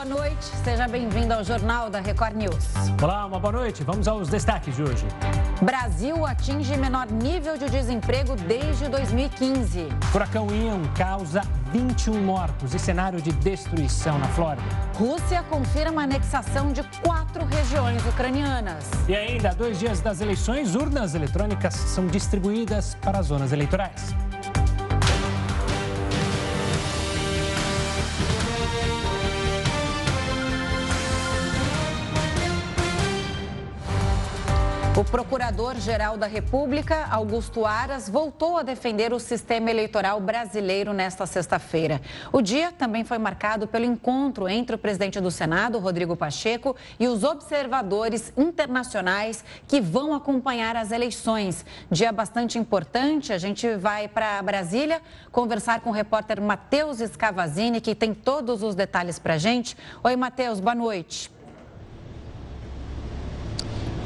boa noite. Seja bem-vindo ao Jornal da Record News. Olá, uma boa noite. Vamos aos destaques de hoje. Brasil atinge menor nível de desemprego desde 2015. Furacão Ian causa 21 mortos e cenário de destruição na Flórida. Rússia confirma a anexação de quatro regiões ucranianas. E ainda, dois dias das eleições, urnas eletrônicas são distribuídas para as zonas eleitorais. O Procurador-Geral da República, Augusto Aras, voltou a defender o sistema eleitoral brasileiro nesta sexta-feira. O dia também foi marcado pelo encontro entre o presidente do Senado, Rodrigo Pacheco, e os observadores internacionais que vão acompanhar as eleições. Dia bastante importante. A gente vai para Brasília conversar com o repórter Matheus Escavazini, que tem todos os detalhes para gente. Oi, Matheus, boa noite.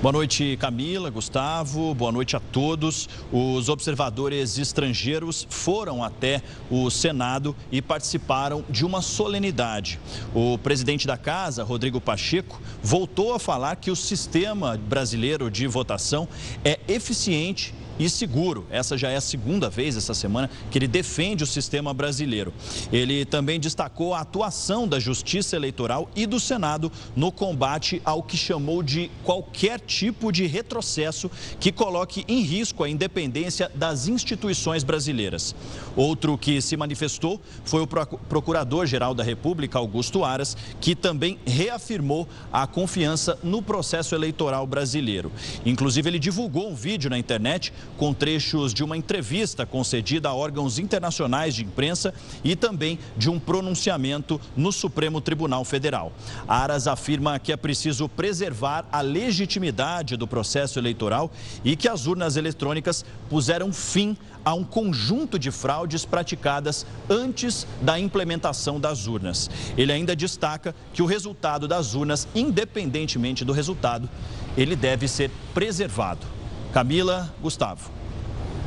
Boa noite, Camila, Gustavo. Boa noite a todos. Os observadores estrangeiros foram até o Senado e participaram de uma solenidade. O presidente da casa, Rodrigo Pacheco, voltou a falar que o sistema brasileiro de votação é eficiente e seguro. Essa já é a segunda vez essa semana que ele defende o sistema brasileiro. Ele também destacou a atuação da Justiça Eleitoral e do Senado no combate ao que chamou de qualquer tipo de retrocesso que coloque em risco a independência das instituições brasileiras. Outro que se manifestou foi o Procurador-Geral da República, Augusto Aras, que também reafirmou a confiança no processo eleitoral brasileiro. Inclusive, ele divulgou um vídeo na internet com trechos de uma entrevista concedida a órgãos internacionais de imprensa e também de um pronunciamento no Supremo Tribunal Federal. Aras afirma que é preciso preservar a legitimidade do processo eleitoral e que as urnas eletrônicas puseram fim a um conjunto de fraudes praticadas antes da implementação das urnas. Ele ainda destaca que o resultado das urnas, independentemente do resultado, ele deve ser preservado. Camila, Gustavo.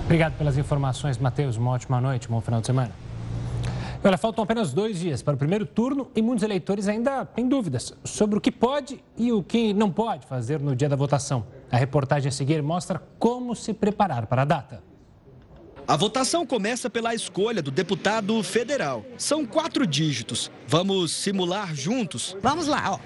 Obrigado pelas informações, Matheus. Uma ótima noite, um bom final de semana. Olha, faltam apenas dois dias para o primeiro turno e muitos eleitores ainda têm dúvidas sobre o que pode e o que não pode fazer no dia da votação. A reportagem a seguir mostra como se preparar para a data. A votação começa pela escolha do deputado federal. São quatro dígitos. Vamos simular juntos? Vamos lá, ó.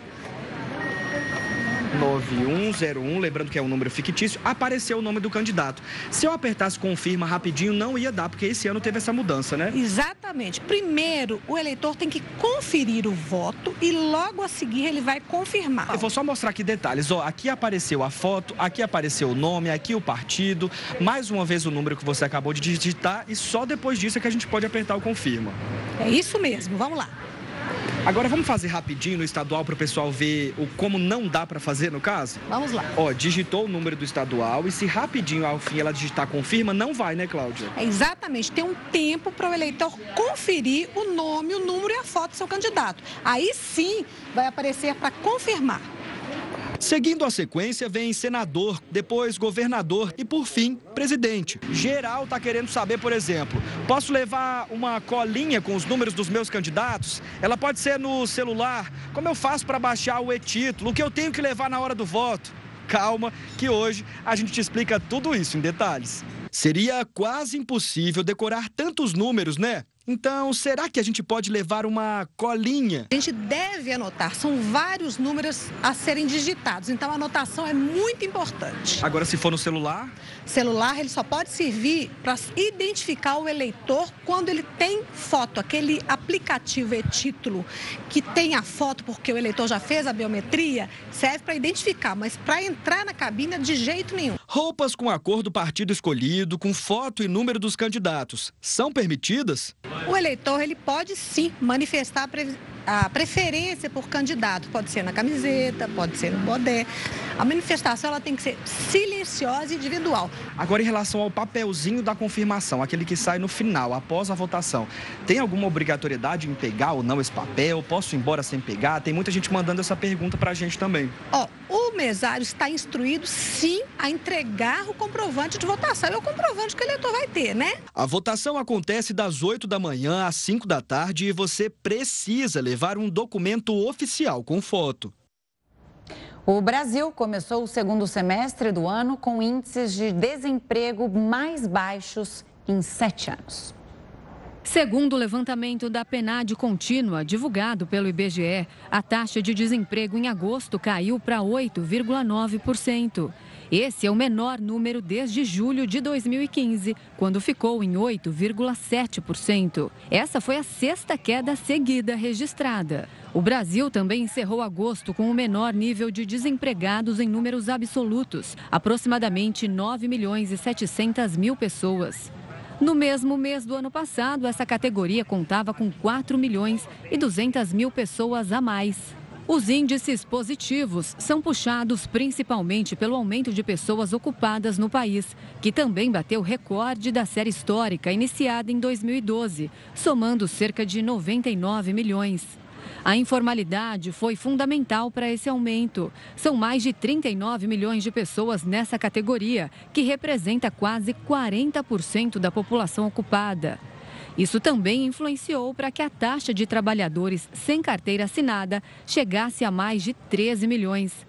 9101, lembrando que é um número fictício, apareceu o nome do candidato. Se eu apertasse confirma rapidinho, não ia dar, porque esse ano teve essa mudança, né? Exatamente. Primeiro, o eleitor tem que conferir o voto e logo a seguir ele vai confirmar. Eu vou só mostrar aqui detalhes. Ó, aqui apareceu a foto, aqui apareceu o nome, aqui o partido, mais uma vez o número que você acabou de digitar e só depois disso é que a gente pode apertar o confirma. É isso mesmo, vamos lá. Agora vamos fazer rapidinho no estadual para o pessoal ver o como não dá para fazer no caso? Vamos lá. Ó, digitou o número do estadual e se rapidinho ao fim ela digitar confirma, não vai, né, Cláudia? É exatamente. Tem um tempo para o eleitor conferir o nome, o número e a foto do seu candidato. Aí sim vai aparecer para confirmar. Seguindo a sequência, vem senador, depois governador e, por fim, presidente. Geral está querendo saber, por exemplo, posso levar uma colinha com os números dos meus candidatos? Ela pode ser no celular. Como eu faço para baixar o e-título? O que eu tenho que levar na hora do voto? Calma, que hoje a gente te explica tudo isso em detalhes. Seria quase impossível decorar tantos números, né? Então, será que a gente pode levar uma colinha? A gente deve anotar, são vários números a serem digitados, então a anotação é muito importante. Agora, se for no celular? Celular, ele só pode servir para identificar o eleitor quando ele tem foto, aquele aplicativo e-título que tem a foto porque o eleitor já fez a biometria, serve para identificar, mas para entrar na cabine de jeito nenhum. Roupas com a cor do partido escolhido, com foto e número dos candidatos, são permitidas? O eleitor ele pode sim manifestar a preferência por candidato. Pode ser na camiseta, pode ser no bodé. A manifestação ela tem que ser silenciosa e individual. Agora, em relação ao papelzinho da confirmação, aquele que sai no final, após a votação, tem alguma obrigatoriedade em pegar ou não esse papel? Posso ir embora sem pegar? Tem muita gente mandando essa pergunta para a gente também. Ó, o o mesário está instruído, sim, a entregar o comprovante de votação. É o comprovante que o eleitor vai ter, né? A votação acontece das 8 da manhã às 5 da tarde e você precisa levar um documento oficial com foto. O Brasil começou o segundo semestre do ano com índices de desemprego mais baixos em sete anos. Segundo o levantamento da PNAD contínua, divulgado pelo IBGE, a taxa de desemprego em agosto caiu para 8,9%. Esse é o menor número desde julho de 2015, quando ficou em 8,7%. Essa foi a sexta queda seguida registrada. O Brasil também encerrou agosto com o menor nível de desempregados em números absolutos, aproximadamente 9 milhões e 700 mil pessoas. No mesmo mês do ano passado, essa categoria contava com 4 milhões e 200 mil pessoas a mais. Os índices positivos são puxados principalmente pelo aumento de pessoas ocupadas no país, que também bateu recorde da série histórica iniciada em 2012, somando cerca de 99 milhões. A informalidade foi fundamental para esse aumento. São mais de 39 milhões de pessoas nessa categoria, que representa quase 40% da população ocupada. Isso também influenciou para que a taxa de trabalhadores sem carteira assinada chegasse a mais de 13 milhões.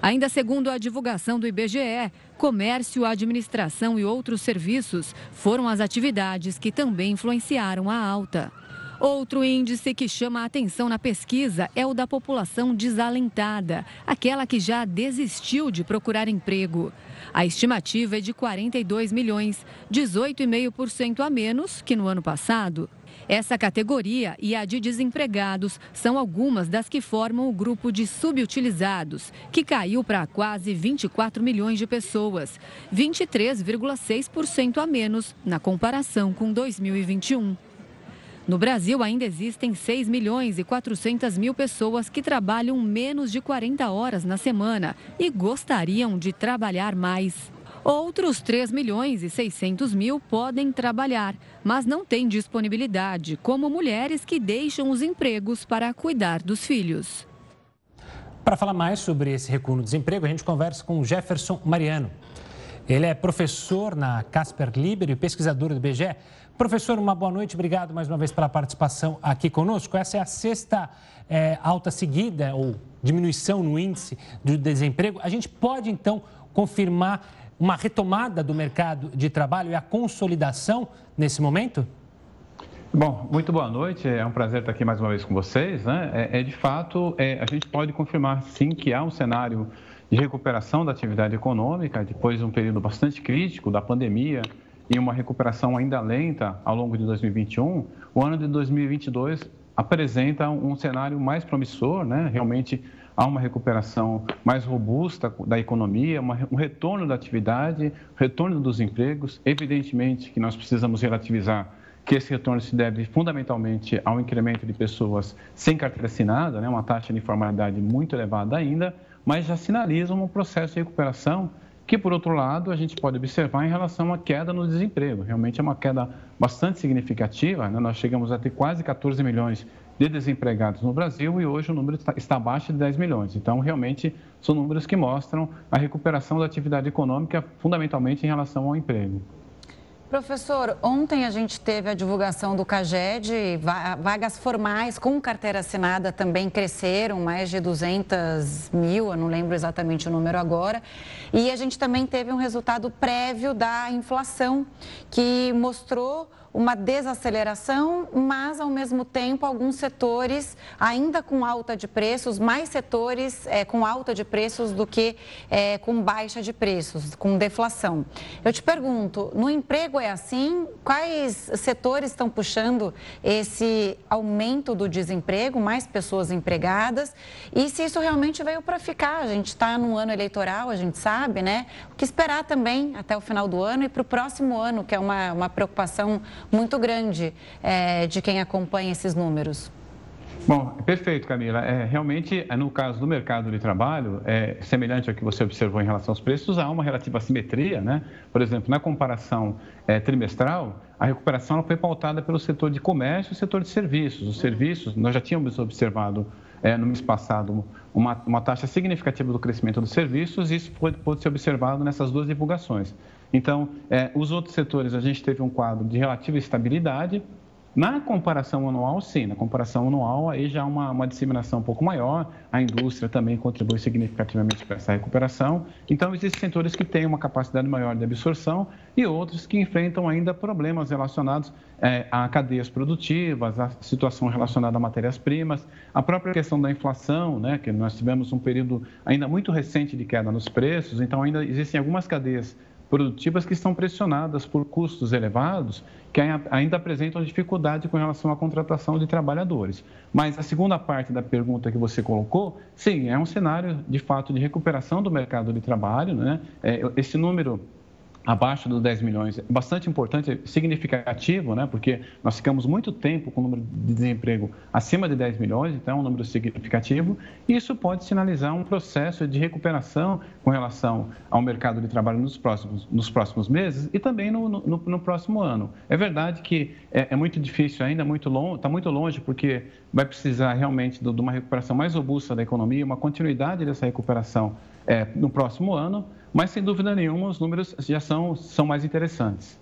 Ainda segundo a divulgação do IBGE, comércio, administração e outros serviços foram as atividades que também influenciaram a alta. Outro índice que chama a atenção na pesquisa é o da população desalentada, aquela que já desistiu de procurar emprego. A estimativa é de 42 milhões, 18,5% a menos que no ano passado. Essa categoria e a de desempregados são algumas das que formam o grupo de subutilizados, que caiu para quase 24 milhões de pessoas, 23,6% a menos na comparação com 2021. No Brasil, ainda existem 6 milhões e 400 mil pessoas que trabalham menos de 40 horas na semana e gostariam de trabalhar mais. Outros 3 milhões e 600 mil podem trabalhar, mas não têm disponibilidade, como mulheres que deixam os empregos para cuidar dos filhos. Para falar mais sobre esse recuo no desemprego, a gente conversa com Jefferson Mariano. Ele é professor na Casper Liber e pesquisador do IBGE. Professor, uma boa noite, obrigado mais uma vez pela participação aqui conosco. Essa é a sexta é, alta seguida ou diminuição no índice de desemprego. A gente pode então confirmar uma retomada do mercado de trabalho e a consolidação nesse momento? Bom, muito boa noite. É um prazer estar aqui mais uma vez com vocês. Né? É, é de fato, é, a gente pode confirmar sim que há um cenário de recuperação da atividade econômica depois de um período bastante crítico da pandemia e uma recuperação ainda lenta ao longo de 2021, o ano de 2022 apresenta um cenário mais promissor, né? Realmente há uma recuperação mais robusta da economia, um retorno da atividade, retorno dos empregos. Evidentemente que nós precisamos relativizar que esse retorno se deve fundamentalmente ao incremento de pessoas sem carteira assinada, né? uma taxa de informalidade muito elevada ainda, mas já sinalizam um processo de recuperação que, por outro lado, a gente pode observar em relação à queda no desemprego. Realmente é uma queda bastante significativa. Né? Nós chegamos a ter quase 14 milhões de desempregados no Brasil e hoje o número está abaixo de 10 milhões. Então, realmente, são números que mostram a recuperação da atividade econômica, fundamentalmente em relação ao emprego. Professor, ontem a gente teve a divulgação do CAGED, vagas formais com carteira assinada também cresceram, mais de 200 mil, eu não lembro exatamente o número agora. E a gente também teve um resultado prévio da inflação, que mostrou uma desaceleração, mas ao mesmo tempo alguns setores ainda com alta de preços, mais setores é, com alta de preços do que é, com baixa de preços, com deflação. Eu te pergunto, no emprego é assim? Quais setores estão puxando esse aumento do desemprego, mais pessoas empregadas? E se isso realmente veio para ficar? A gente está no ano eleitoral, a gente sabe, né? O que esperar também até o final do ano e para o próximo ano, que é uma, uma preocupação muito grande é, de quem acompanha esses números. Bom, perfeito, Camila. É, realmente, é, no caso do mercado de trabalho, é semelhante ao que você observou em relação aos preços, há uma relativa simetria, né? Por exemplo, na comparação é, trimestral, a recuperação foi pautada pelo setor de comércio e setor de serviços. Os serviços, nós já tínhamos observado é, no mês passado uma, uma, taxa significativa do crescimento dos serviços e isso pode ser observado nessas duas divulgações. Então, é, os outros setores, a gente teve um quadro de relativa estabilidade, na comparação anual, sim, na comparação anual, aí já há uma, uma disseminação um pouco maior, a indústria também contribui significativamente para essa recuperação. Então, existem setores que têm uma capacidade maior de absorção e outros que enfrentam ainda problemas relacionados é, a cadeias produtivas, a situação relacionada a matérias-primas, a própria questão da inflação, né, que nós tivemos um período ainda muito recente de queda nos preços, então ainda existem algumas cadeias produtivas que estão pressionadas por custos elevados, que ainda apresentam dificuldade com relação à contratação de trabalhadores. Mas a segunda parte da pergunta que você colocou, sim, é um cenário de fato de recuperação do mercado de trabalho. Né? É, esse número abaixo dos 10 milhões é bastante importante, significativo, né? porque nós ficamos muito tempo com o número de desemprego acima de 10 milhões, então é um número significativo, isso pode sinalizar um processo de recuperação com relação ao mercado de trabalho nos próximos, nos próximos meses e também no, no, no próximo ano. É verdade que é, é muito difícil ainda, muito longe, está muito longe, porque vai precisar realmente de, de uma recuperação mais robusta da economia, uma continuidade dessa recuperação é, no próximo ano, mas sem dúvida nenhuma os números já são, são mais interessantes.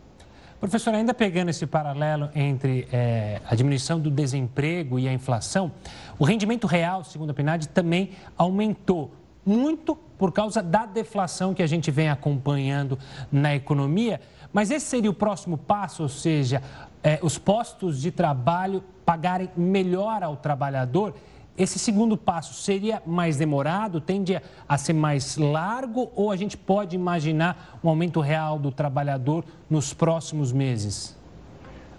Professor, ainda pegando esse paralelo entre é, a diminuição do desemprego e a inflação, o rendimento real, segundo a PNAD, também aumentou muito por causa da deflação que a gente vem acompanhando na economia. Mas esse seria o próximo passo, ou seja, é, os postos de trabalho pagarem melhor ao trabalhador esse segundo passo seria mais demorado, tende a ser mais largo ou a gente pode imaginar um aumento real do trabalhador nos próximos meses?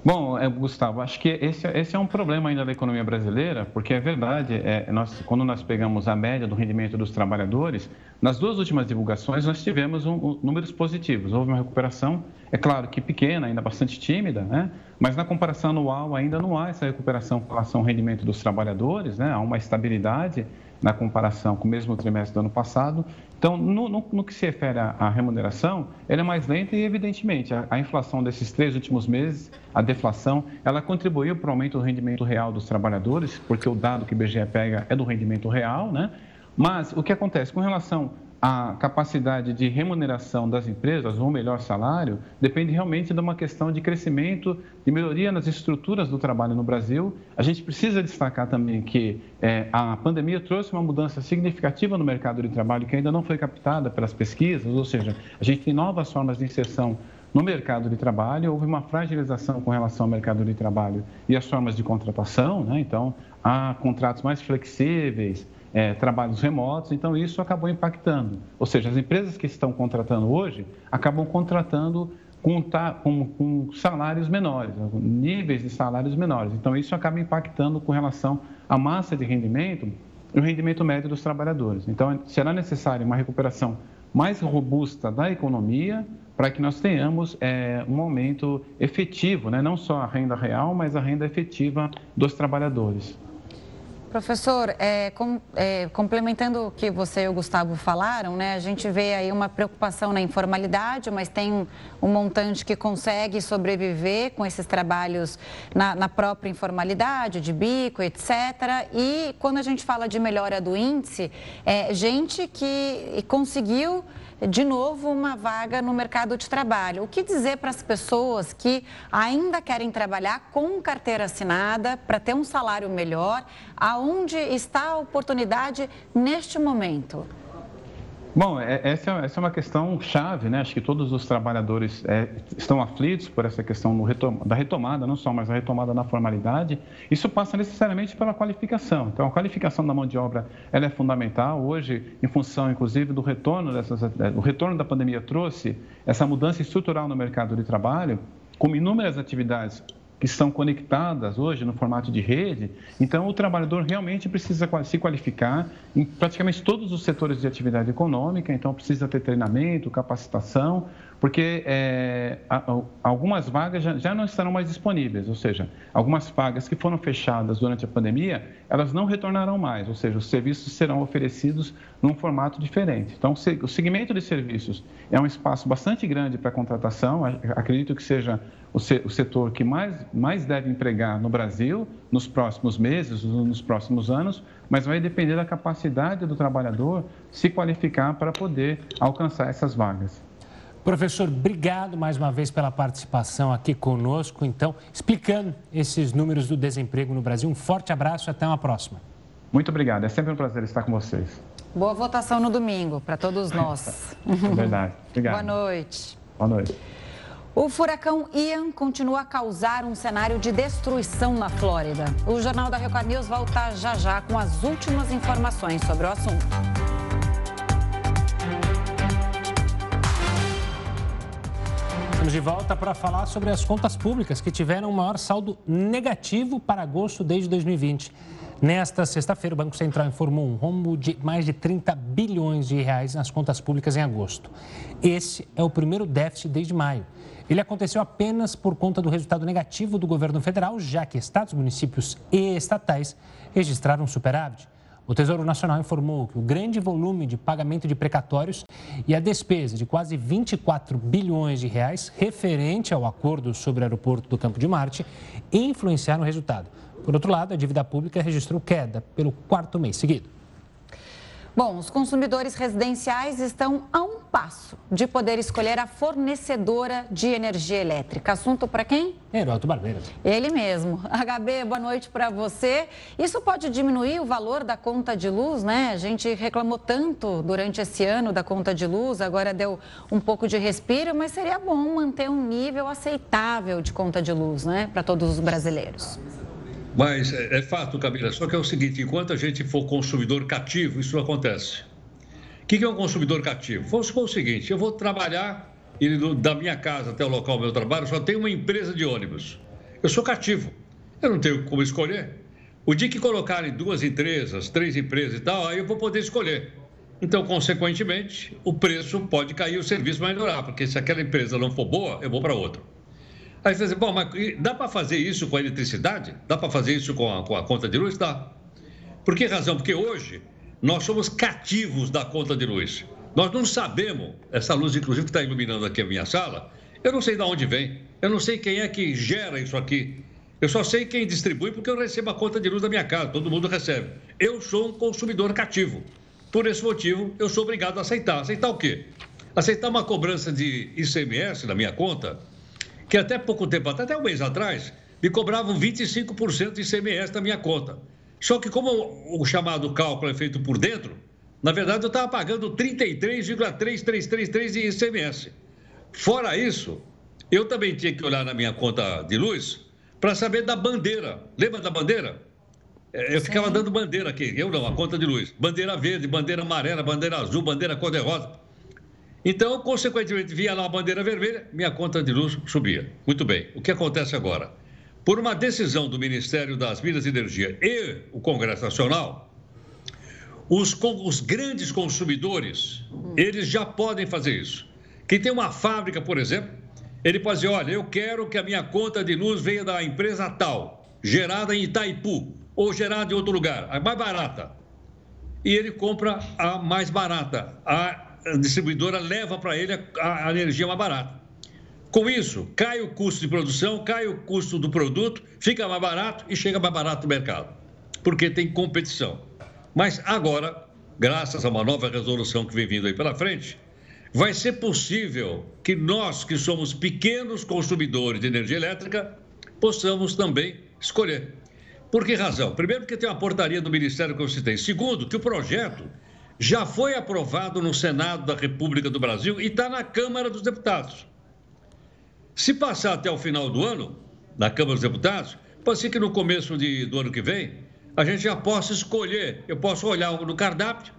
Bom, é, Gustavo, acho que esse, esse, é um problema ainda da economia brasileira, porque é verdade, é, nós, quando nós pegamos a média do rendimento dos trabalhadores, nas duas últimas divulgações nós tivemos um, um, números positivos. Houve uma recuperação, é claro que pequena, ainda bastante tímida, né? Mas na comparação anual ainda não há essa recuperação com relação ao rendimento dos trabalhadores, né? há uma estabilidade na comparação com o mesmo trimestre do ano passado. Então, no, no, no que se refere à, à, remuneração, ela é mais lenta e, evidentemente, a, a, inflação desses três últimos meses, a deflação, ela contribuiu para o aumento do rendimento real dos trabalhadores, porque o dado que o IBGE pega é do rendimento real, né? Mas o que acontece com relação a capacidade de remuneração das empresas, ou melhor salário, depende realmente de uma questão de crescimento, de melhoria nas estruturas do trabalho no Brasil. A gente precisa destacar também que é, a pandemia trouxe uma mudança significativa no mercado de trabalho que ainda não foi captada pelas pesquisas, ou seja, a gente tem novas formas de inserção no mercado de trabalho, houve uma fragilização com relação ao mercado de trabalho e as formas de contratação, né? então há contratos mais flexíveis, é, trabalhos remotos, então isso acabou impactando. Ou seja, as empresas que estão contratando hoje acabam contratando com, com, com salários menores, níveis de salários menores. Então isso acaba impactando com relação à massa de rendimento e o rendimento médio dos trabalhadores. Então será necessária uma recuperação mais robusta da economia para que nós tenhamos é, um aumento efetivo, né? não só a renda real, mas a renda efetiva dos trabalhadores. Professor, é, com, é, complementando o que você e o Gustavo falaram, né, a gente vê aí uma preocupação na informalidade, mas tem um, montante que consegue sobreviver com esses trabalhos na, na, própria informalidade, de bico, etc. E quando a gente fala de melhora do índice, é gente que conseguiu de novo uma vaga no mercado de trabalho. O que dizer para as pessoas que ainda querem trabalhar com carteira assinada para ter um salário melhor? Aonde está a oportunidade neste momento? Bom, é, essa é, uma questão chave, né? Acho que todos os trabalhadores é, estão aflitos por essa questão da retomada, não só, mas a retomada na formalidade. Isso passa necessariamente pela qualificação. Então, a qualificação da mão de obra ela é fundamental. Hoje, em função, inclusive, do retorno, dessas, é, o retorno da pandemia trouxe essa mudança estrutural no mercado de trabalho, com inúmeras atividades que estão conectadas hoje no formato de rede. Então, o trabalhador realmente precisa se qualificar em praticamente todos os setores de atividade econômica, então precisa ter treinamento, capacitação, porque é, algumas vagas já, já, não estarão mais disponíveis, ou seja, algumas vagas que foram fechadas durante a pandemia, elas não retornarão mais, ou seja, os serviços serão oferecidos num formato diferente. Então, o segmento de serviços é um espaço bastante grande para contratação, acredito que seja o setor que mais, mais deve empregar no Brasil nos próximos meses, nos próximos anos, mas vai depender da capacidade do trabalhador se qualificar para poder alcançar essas vagas. Professor, obrigado mais uma vez pela participação aqui conosco, então, explicando esses números do desemprego no Brasil. Um forte abraço e até uma próxima. Muito obrigado, é sempre um prazer estar com vocês. Boa votação no domingo para todos nós. É verdade. Obrigado. Boa noite. Boa noite. O furacão Ian continua a causar um cenário de destruição na Flórida. O Jornal da Record News volta já já com as últimas informações sobre o assunto. Estamos de volta para falar sobre as contas públicas que tiveram o maior saldo negativo para agosto desde 2020. Nesta sexta-feira, o Banco Central informou um rombo de mais de 30 bilhões de reais nas contas públicas em agosto. Esse é o primeiro déficit desde maio. Ele aconteceu apenas por conta do resultado negativo do governo federal, já que estados, municípios e estatais registraram superávit. O Tesouro Nacional informou que o grande volume de pagamento de precatórios e a despesa de quase 24 bilhões de reais referente ao acordo sobre o aeroporto do Campo de Marte influenciaram o resultado. Por outro lado, a dívida pública registrou queda pelo quarto mês seguido. Bom, os consumidores residenciais estão a um passo de poder escolher a fornecedora de energia elétrica. Assunto para quem? Heroto Barbeiro. Ele mesmo. HB, boa noite para você. Isso pode diminuir o valor da conta de luz, né? A gente reclamou tanto durante esse ano da conta de luz, agora deu um pouco de respiro, mas seria bom manter um nível aceitável de conta de luz, né, para todos os brasileiros. Mas é, é fato, Camila, só que é o seguinte: enquanto a gente for consumidor cativo, isso não acontece. O que é um consumidor cativo? Vamos supor o seguinte: eu vou trabalhar e da minha casa até o local do meu trabalho só tem uma empresa de ônibus. Eu sou cativo, eu não tenho como escolher. O dia que colocarem duas empresas, três empresas e tal, aí eu vou poder escolher. Então, consequentemente, o preço pode cair, o serviço vai melhorar, porque se aquela empresa não for boa, eu vou para outra. Aí você diz, bom, mas dá para fazer isso com a eletricidade? Dá para fazer isso com a, com a conta de luz? Dá. Por que razão? Porque hoje nós somos cativos da conta de luz. Nós não sabemos, essa luz, inclusive, que está iluminando aqui a minha sala, eu não sei de onde vem, eu não sei quem é que gera isso aqui. Eu só sei quem distribui porque eu recebo a conta de luz da minha casa, todo mundo recebe. Eu sou um consumidor cativo. Por esse motivo, eu sou obrigado a aceitar. Aceitar o quê? Aceitar uma cobrança de ICMS na minha conta que até pouco tempo, até um mês atrás, me cobravam 25% de ICMS da minha conta. Só que como o chamado cálculo é feito por dentro, na verdade eu estava pagando 33,3333 de ICMS. Fora isso, eu também tinha que olhar na minha conta de luz para saber da bandeira. Lembra da bandeira? É, eu ficava dando bandeira aqui, eu não, a conta de luz. Bandeira verde, bandeira amarela, bandeira azul, bandeira cor-de-rosa. Então, consequentemente, via lá a bandeira vermelha, minha conta de luz subia. Muito bem. O que acontece agora? Por uma decisão do Ministério das Minas e Energia e o Congresso Nacional, os, os grandes consumidores, eles já podem fazer isso. Quem tem uma fábrica, por exemplo, ele pode dizer, olha, eu quero que a minha conta de luz venha da empresa tal, gerada em Itaipu, ou gerada em outro lugar, a mais barata. E ele compra a mais barata, a distribuidora leva para ele a, a, energia mais barata. Com isso, cai o custo de produção, cai o custo do produto, fica mais barato e chega mais barato no mercado, porque tem competição. Mas agora, graças a uma nova resolução que vem vindo aí pela frente, vai ser possível que nós, que somos pequenos consumidores de energia elétrica, possamos também escolher. Por que razão? Primeiro, porque tem uma portaria do Ministério que eu citei. Segundo, que o projeto já foi aprovado no Senado da República do Brasil e está na Câmara dos Deputados. Se passar até o final do ano, na Câmara dos Deputados, pode ser que no começo de, do ano que vem, a gente já possa escolher, eu posso olhar no cardápio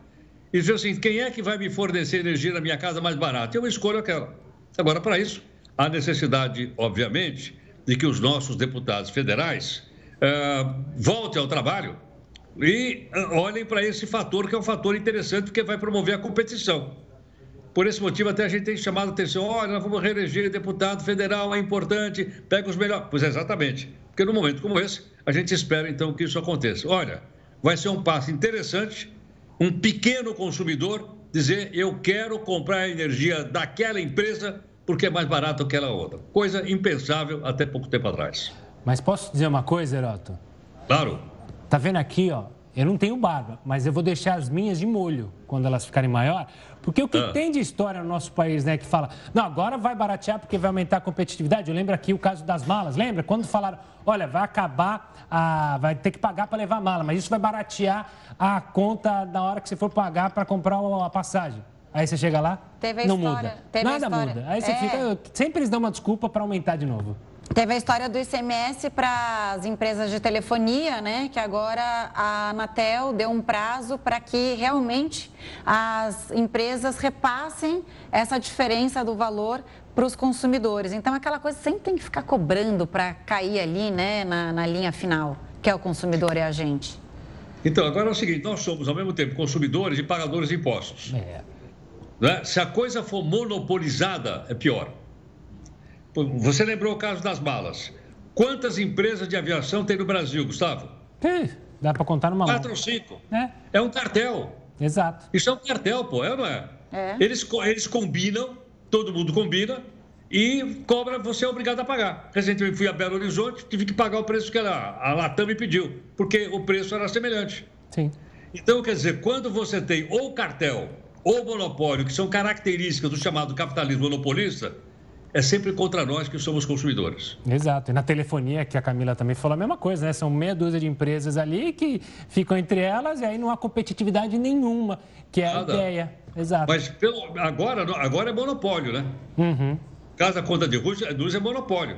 e dizer assim, quem é que vai me fornecer energia na minha casa mais barata? Eu escolho aquela. Agora, para isso, há necessidade, obviamente, de que os nossos deputados federais uh, voltem ao trabalho e ah, olhem para esse fator, que é um fator interessante, porque vai promover a competição. Por esse motivo, até a gente tem chamado a atenção: olha, nós vamos reeleger deputado federal, é importante, pega os melhores. Pois é, exatamente. Porque num momento como esse, a gente espera então que isso aconteça. Olha, vai ser um passo interessante, um pequeno consumidor dizer: eu quero comprar a energia daquela empresa porque é mais barato que aquela outra. Coisa impensável até pouco tempo atrás. Mas posso dizer uma coisa, Heroto? Claro. Tá vendo aqui, ó? Eu não tenho barba, mas eu vou deixar as minhas de molho quando elas ficarem maior, porque o que ah. tem de história no nosso país, né, que fala, não, agora vai baratear porque vai aumentar a competitividade. Eu lembro aqui o caso das malas, lembra? Quando falaram, olha, vai acabar, a... vai ter que pagar para levar mala, mas isso vai baratear a conta na hora que você for pagar para comprar a passagem. Aí você chega lá, teve não história, muda. Nada muda. Aí você é... fica. Sempre eles dão uma desculpa para aumentar de novo. Teve a história do ICMS para as empresas de telefonia, né? Que agora a Anatel deu um prazo para que realmente as empresas repassem essa diferença do valor para os consumidores. Então, aquela coisa sempre tem que ficar cobrando para cair ali, né? Na, na linha final, que é o consumidor e a gente. Então, agora é o seguinte: nós somos ao mesmo tempo consumidores e pagadores de impostos. É. Né? Se a coisa for monopolizada, é pior. Você lembrou o caso das balas. Quantas empresas de aviação tem no Brasil, Gustavo? Tem. Dá para contar numa Quatro ou cinco. É. é um cartel. Exato. Isso é um cartel, pô, é ou não é? é? Eles, eles combinam, todo mundo combina, e cobra, você é obrigado a pagar. Recentemente fui a Belo Horizonte, tive que pagar o preço que ela, a Latam me pediu, porque o preço era semelhante. Sim. Então, quer dizer, quando você tem ou cartel ou monopólio, que são características do chamado capitalismo monopolista, é sempre contra nós que somos consumidores. Exato. E na telefonia, que a Camila também falou a mesma coisa, né? São meia dúzia de empresas ali que ficam entre elas e aí não há competitividade nenhuma, que é Nada. a ideia. Exato. Mas pelo, agora, agora é monopólio, né? Uhum. Caso a conta de luz é monopólio.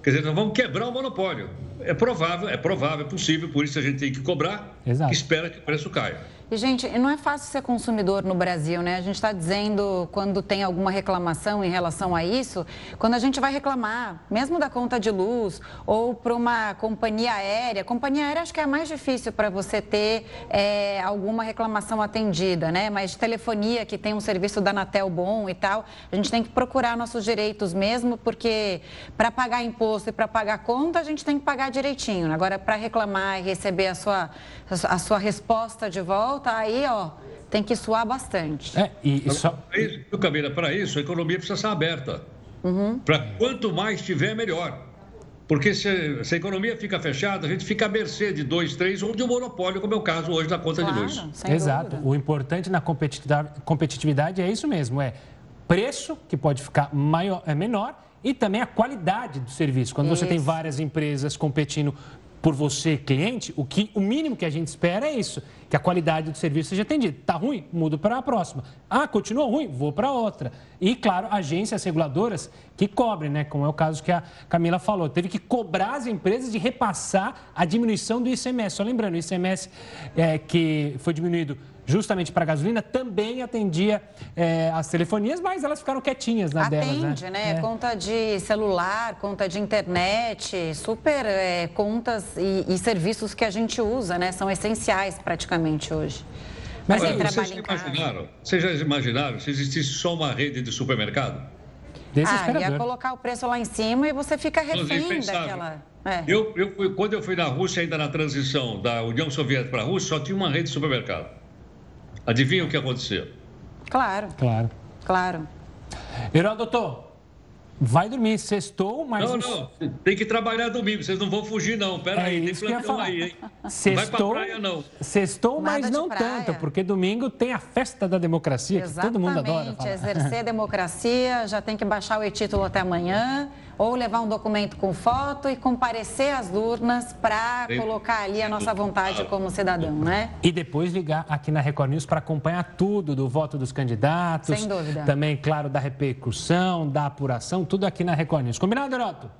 Quer dizer, nós vamos quebrar o monopólio. É provável, é provável, é possível, por isso a gente tem que cobrar, Exato. que espera que o preço caia. E, gente, não é fácil ser consumidor no Brasil, né? A gente está dizendo quando tem alguma reclamação em relação a isso, quando a gente vai reclamar, mesmo da conta de luz ou para uma companhia aérea. Companhia aérea acho que é mais difícil para você ter é, alguma reclamação atendida, né? Mas telefonia, que tem um serviço da Anatel bom e tal, a gente tem que procurar nossos direitos mesmo, porque para pagar imposto e para pagar conta, a gente tem que pagar direitinho. Agora, para reclamar e receber a sua, a sua resposta de volta, tá aí, ó, tem que suar bastante. É, e, só... Camila, para isso, a economia precisa ser aberta. Uhum. Para quanto mais tiver, melhor. Porque se, se, a economia fica fechada, a gente fica à mercê de dois, três ou de um monopólio, como é o caso hoje da conta claro, de luz. Exato. Dúvida. O importante na competitividade, competitividade é isso mesmo, é preço, que pode ficar maior, é menor, e também a qualidade do serviço. Quando isso. você tem várias empresas competindo por você, cliente, o, que, o mínimo que a gente espera é isso, que a qualidade do serviço seja atendida. Está ruim? Mudo para a próxima. Ah, continua ruim? Vou para outra. E, claro, agências reguladoras que cobrem, né? Como é o caso que a Camila falou. Teve que cobrar as empresas de repassar a diminuição do ICMS. Só lembrando, o ICMS é, que foi diminuído justamente para a gasolina, também atendia é, as telefonias, mas elas ficaram quietinhas na Atende, delas. Atende, né? né? É. Conta de celular, conta de internet, super é, contas e, e, serviços que a gente usa, né? São essenciais praticamente hoje. Mas Olha, vocês, já imaginaram, vocês já imaginaram se existisse só uma rede de supermercado? Ah, ia colocar o preço lá em cima e você fica refém daquela... É. Eu, eu fui, quando eu fui na Rússia, ainda na transição da União Soviética para a Rússia, só tinha uma rede de supermercado. Adivinha o que aconteceu? Claro. Claro. Claro. Heródoto, vai dormir. Sextou, mas... Não, não. Tem que trabalhar domingo. Vocês não vão fugir, não. Pera é aí, tem plantão aí, hein? Sextou, vai pra praia, não. Sextou, mas não tanto, porque domingo tem a festa da democracia, Exatamente. que todo mundo adora falar. exercer a democracia, já tem que baixar o e-título até amanhã ou levar um documento com foto e comparecer às urnas para colocar ali a nossa vontade como cidadão, né? E depois ligar aqui na Record News para acompanhar tudo do voto dos candidatos. Sem dúvida. Também, claro, da repercussão, da apuração, tudo aqui na Record News. Combinado, Heroto?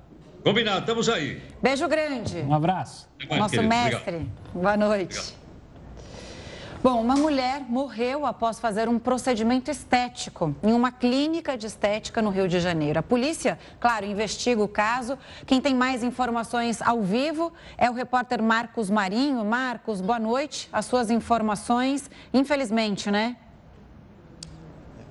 Combinado, estamos aí. Beijo grande. Um abraço. Mais, Nosso querido. mestre. Obrigado. Boa noite. Obrigado. Bom, uma mulher morreu após fazer um procedimento estético em uma clínica de estética no Rio de Janeiro. A polícia, claro, investiga o caso. Quem tem mais informações ao vivo é o repórter Marcos Marinho. Marcos, boa noite. As suas informações, infelizmente, né?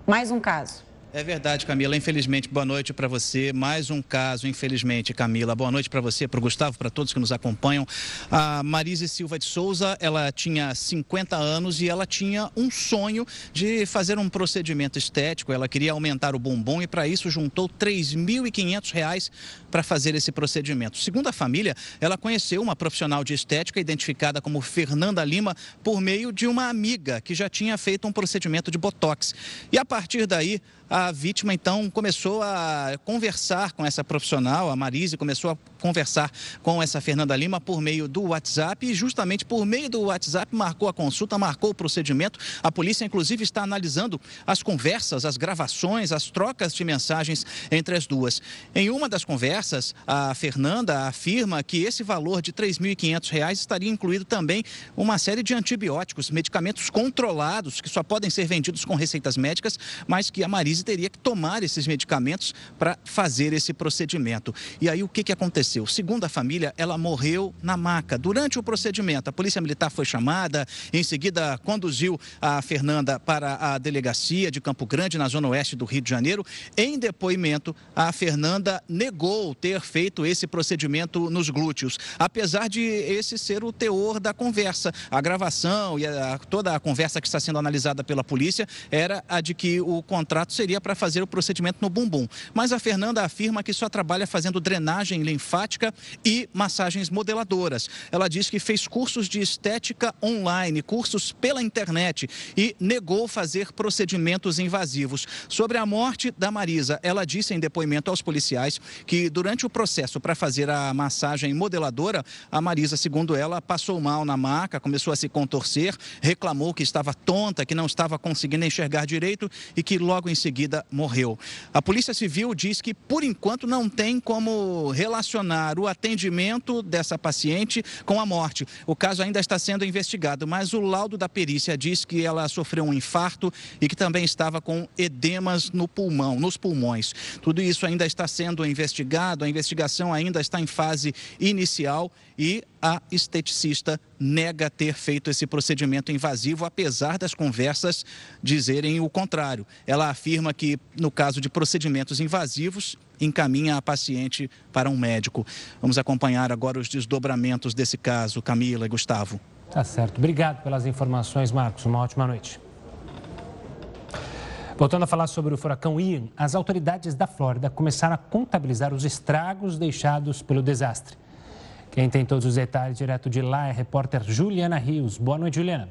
Mais um caso. É verdade, Camila. Infelizmente, boa noite para você. Mais um caso, infelizmente, Camila. Boa noite para você, para o Gustavo, para todos que nos acompanham. A Marise Silva de Souza, ela tinha 50 anos e ela tinha um sonho de fazer um procedimento estético. Ela queria aumentar o bumbum e, para isso, juntou R$ 3.500 para fazer esse procedimento. Segundo a família, ela conheceu uma profissional de estética identificada como Fernanda Lima por meio de uma amiga que já tinha feito um procedimento de botox. E a partir daí, a vítima então começou a conversar com essa profissional, a Marise começou a conversar com essa Fernanda Lima por meio do WhatsApp e justamente por meio do WhatsApp marcou a consulta, marcou o procedimento. A polícia inclusive está analisando as conversas, as gravações, as trocas de mensagens entre as duas. Em uma das conversas, a Fernanda afirma que esse valor de R$ 3.500 estaria incluído também uma série de antibióticos, medicamentos controlados que só podem ser vendidos com receitas médicas, mas que a Marise teria que tomar esses medicamentos para fazer esse procedimento. E aí o que, que aconteceu? Segundo a família, ela morreu na maca. Durante o procedimento, a polícia militar foi chamada, em seguida conduziu a Fernanda para a delegacia de Campo Grande, na zona oeste do Rio de Janeiro. Em depoimento, a Fernanda negou ter feito esse procedimento nos glúteos, apesar de esse ser o teor da conversa. A gravação e a, toda a conversa que está sendo analisada pela polícia era a de que o contrato seria para fazer o procedimento no bumbum. Mas a Fernanda afirma que só trabalha fazendo drenagem linfática e massagens modeladoras. Ela diz que fez cursos de estética online, cursos pela internet e negou fazer procedimentos invasivos. Sobre a morte da Marisa, ela disse em depoimento aos policiais que durante o processo para fazer a massagem modeladora, a Marisa, segundo ela, passou mal na maca, começou a se contorcer, reclamou que estava tonta, que não estava conseguindo enxergar direito e que logo em seguida seguida morreu. A Polícia Civil diz que, por enquanto, não tem como relacionar o atendimento dessa paciente com a morte. O caso ainda está sendo investigado, mas o laudo da perícia diz que ela sofreu um infarto e que também estava com edemas no pulmão, nos pulmões. Tudo isso ainda está sendo investigado, a investigação ainda está em fase inicial e a esteticista nega ter feito esse procedimento invasivo, apesar das conversas dizerem o contrário. Ela afirma que, no caso de procedimentos invasivos, encaminha a paciente para um médico. Vamos acompanhar agora os desdobramentos desse caso, Camila e Gustavo. Tá certo. Obrigado pelas informações, Marcos. Uma ótima noite. Voltando a falar sobre o furacão Ian, as autoridades da Flórida começaram a contabilizar os estragos deixados pelo desastre. Quem tem todos os detalhes direto de lá é a repórter Juliana Rios. Boa noite, Juliana.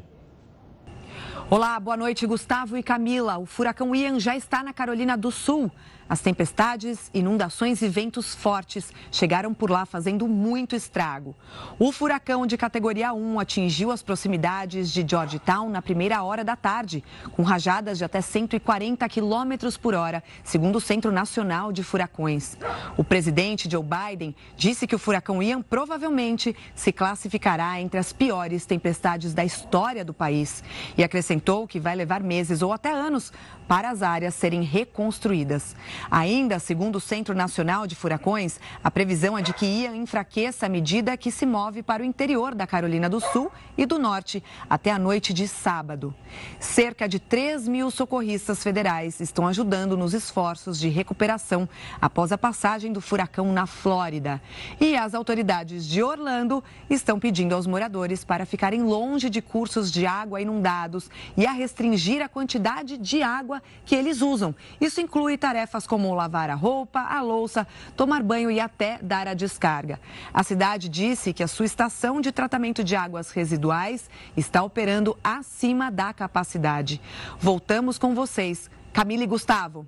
Olá, boa noite, Gustavo e Camila. O furacão Ian já está na Carolina do Sul. As tempestades, inundações e ventos fortes chegaram por lá fazendo muito estrago. O furacão de categoria 1 atingiu as proximidades de Georgetown na primeira hora da tarde, com rajadas de até 140 quilômetros por hora, segundo o Centro Nacional de Furacões. O presidente Joe Biden disse que o furacão Ian provavelmente se classificará entre as piores tempestades da história do país e acrescentou que vai levar meses ou até anos para as áreas serem reconstruídas. Ainda, segundo o Centro Nacional de Furacões, a previsão é de que Ian enfraqueça à medida que se move para o interior da Carolina do Sul e do Norte até a noite de sábado. Cerca de 3 mil socorristas federais estão ajudando nos esforços de recuperação após a passagem do furacão na Flórida. E as autoridades de Orlando estão pedindo aos moradores para ficarem longe de cursos de água inundados e a restringir a quantidade de água que eles usam. Isso inclui tarefas como lavar a roupa, a louça, tomar banho e até dar a descarga. A cidade disse que a sua estação de tratamento de águas residuais está operando acima da capacidade. Voltamos com vocês. Camila e Gustavo.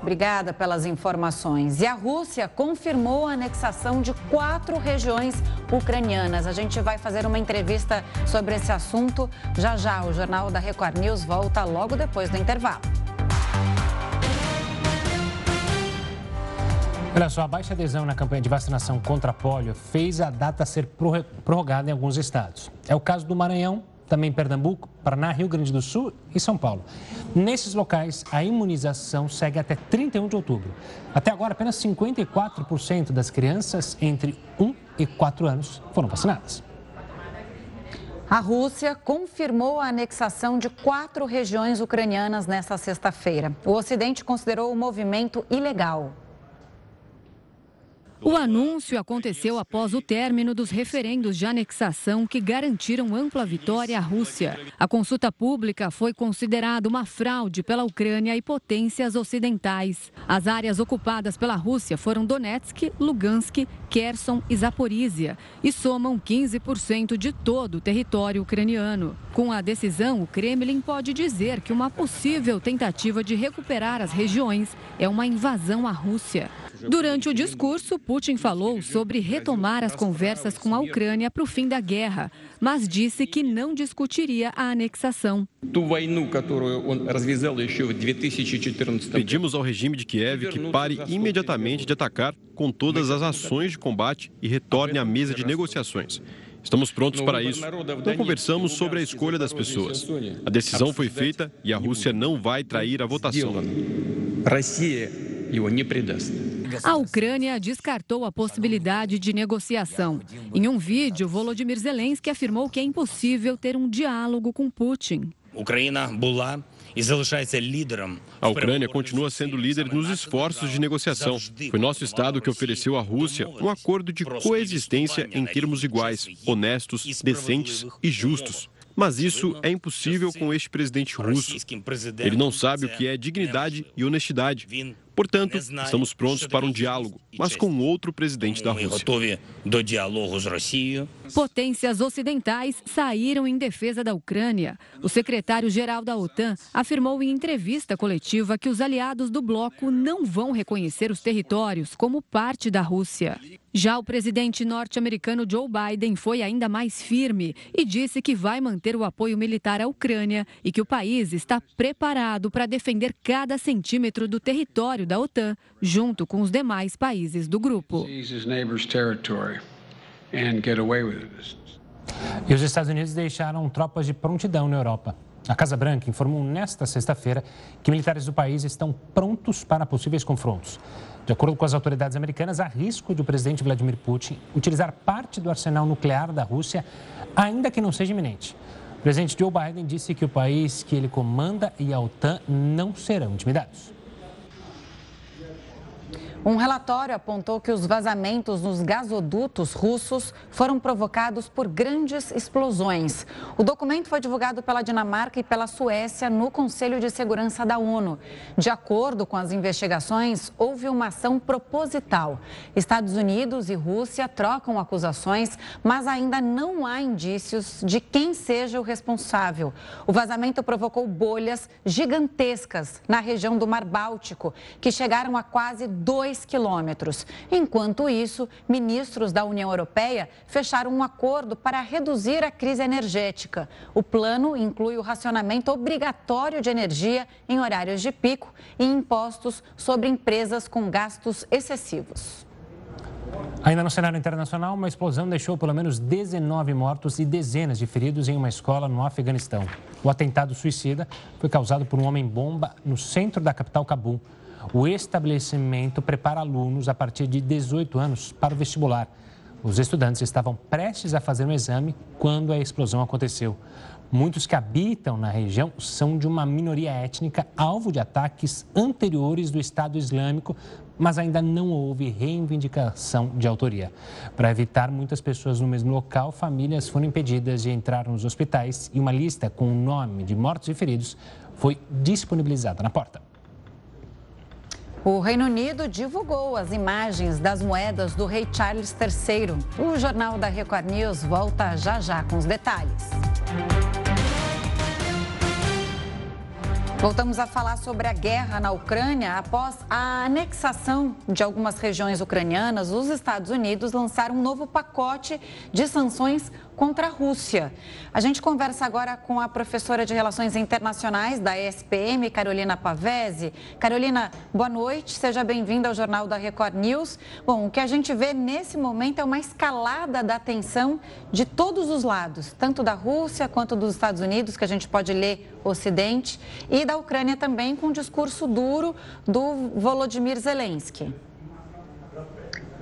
Obrigada pelas informações. E a Rússia confirmou a anexação de quatro regiões ucranianas. A gente vai fazer uma entrevista sobre esse assunto. Já já, o Jornal da Record News volta logo depois do intervalo. Olha só, a baixa adesão na campanha de vacinação contra a polio fez a data ser prorrogada em alguns estados. É o caso do Maranhão, também Pernambuco, Paraná, Rio Grande do Sul e São Paulo. Nesses locais, a imunização segue até 31 de outubro. Até agora, apenas 54% das crianças entre 1 e 4 anos foram vacinadas. A Rússia confirmou a anexação de quatro regiões ucranianas nesta sexta-feira. O Ocidente considerou o movimento ilegal. O anúncio aconteceu após o término dos referendos de anexação que garantiram ampla vitória à Rússia. A consulta pública foi considerada uma fraude pela Ucrânia e potências ocidentais. As áreas ocupadas pela Rússia foram Donetsk, Lugansk, Kherson e Zaporizhia e somam 15% de todo o território ucraniano. Com a decisão, o Kremlin pode dizer que uma possível tentativa de recuperar as regiões é uma invasão à Rússia. Durante o discurso, Putin falou sobre retomar as conversas com a Ucrânia para o fim da guerra, mas disse que não discutiria a anexação. Pedimos ao regime de Kiev que pare imediatamente de atacar com todas as ações de combate e retorne à mesa de negociações. Estamos prontos para isso. Não conversamos sobre a escolha das pessoas. A decisão foi feita e a Rússia não vai trair a votação. A Ucrânia descartou a possibilidade de negociação. Em um vídeo, Volodymyr Zelensky afirmou que é impossível ter um diálogo com Putin. A Ucrânia continua sendo líder nos esforços de negociação. Foi nosso Estado que ofereceu à Rússia um acordo de coexistência em termos iguais, honestos, decentes e justos. Mas isso é impossível com este presidente russo. Ele não sabe o que é dignidade e honestidade. Portanto, estamos prontos para um diálogo, mas com outro presidente da Rússia. Potências ocidentais saíram em defesa da Ucrânia. O secretário-geral da OTAN afirmou em entrevista coletiva que os aliados do bloco não vão reconhecer os territórios como parte da Rússia. Já o presidente norte-americano Joe Biden foi ainda mais firme e disse que vai manter o apoio militar à Ucrânia e que o país está preparado para defender cada centímetro do território da OTAN, junto com os demais países do grupo. E os Estados Unidos deixaram tropas de prontidão na Europa. A Casa Branca informou nesta sexta-feira que militares do país estão prontos para possíveis confrontos. De acordo com as autoridades americanas, há risco de o presidente Vladimir Putin utilizar parte do arsenal nuclear da Rússia, ainda que não seja iminente. O presidente Joe Biden disse que o país que ele comanda e a OTAN não serão intimidados. Um relatório apontou que os vazamentos nos gasodutos russos foram provocados por grandes explosões. O documento foi divulgado pela Dinamarca e pela Suécia no Conselho de Segurança da ONU. De acordo com as investigações, houve uma ação proposital. Estados Unidos e Rússia trocam acusações, mas ainda não há indícios de quem seja o responsável. O vazamento provocou bolhas gigantescas na região do Mar Báltico, que chegaram a quase 2 2 quilômetros. Enquanto isso, ministros da União Europeia fecharam um acordo para reduzir a crise energética. O plano inclui o racionamento obrigatório de energia em horários de pico e impostos sobre empresas com gastos excessivos. Ainda no cenário internacional, uma explosão deixou pelo menos 19 mortos e dezenas de feridos em uma escola no Afeganistão. O atentado suicida foi causado por um homem-bomba no centro da capital Cabul. O estabelecimento prepara alunos a partir de 18 anos para o vestibular. Os estudantes estavam prestes a fazer um exame quando a explosão aconteceu. Muitos que habitam na região são de uma minoria étnica alvo de ataques anteriores do Estado Islâmico, mas ainda não houve reivindicação de autoria. Para evitar muitas pessoas no mesmo local, famílias foram impedidas de entrar nos hospitais e uma lista com o nome de mortos e feridos foi disponibilizada na porta. O Reino Unido divulgou as imagens das moedas do rei Charles III. O Jornal da Record News volta já já com os detalhes. Voltamos a falar sobre a guerra na Ucrânia. Após a anexação de algumas regiões ucranianas, os Estados Unidos lançaram um novo pacote de sanções contra a Rússia. A gente conversa agora com a professora de Relações Internacionais da ESPM, Carolina Pavese. Carolina, boa noite, seja bem-vinda ao Jornal da Record News. Bom, o que a gente vê nesse momento é uma escalada da tensão de todos os lados, tanto da Rússia quanto dos Estados Unidos, que a gente pode ler Ocidente, e da Ucrânia também, com um discurso duro do Volodymyr Zelensky.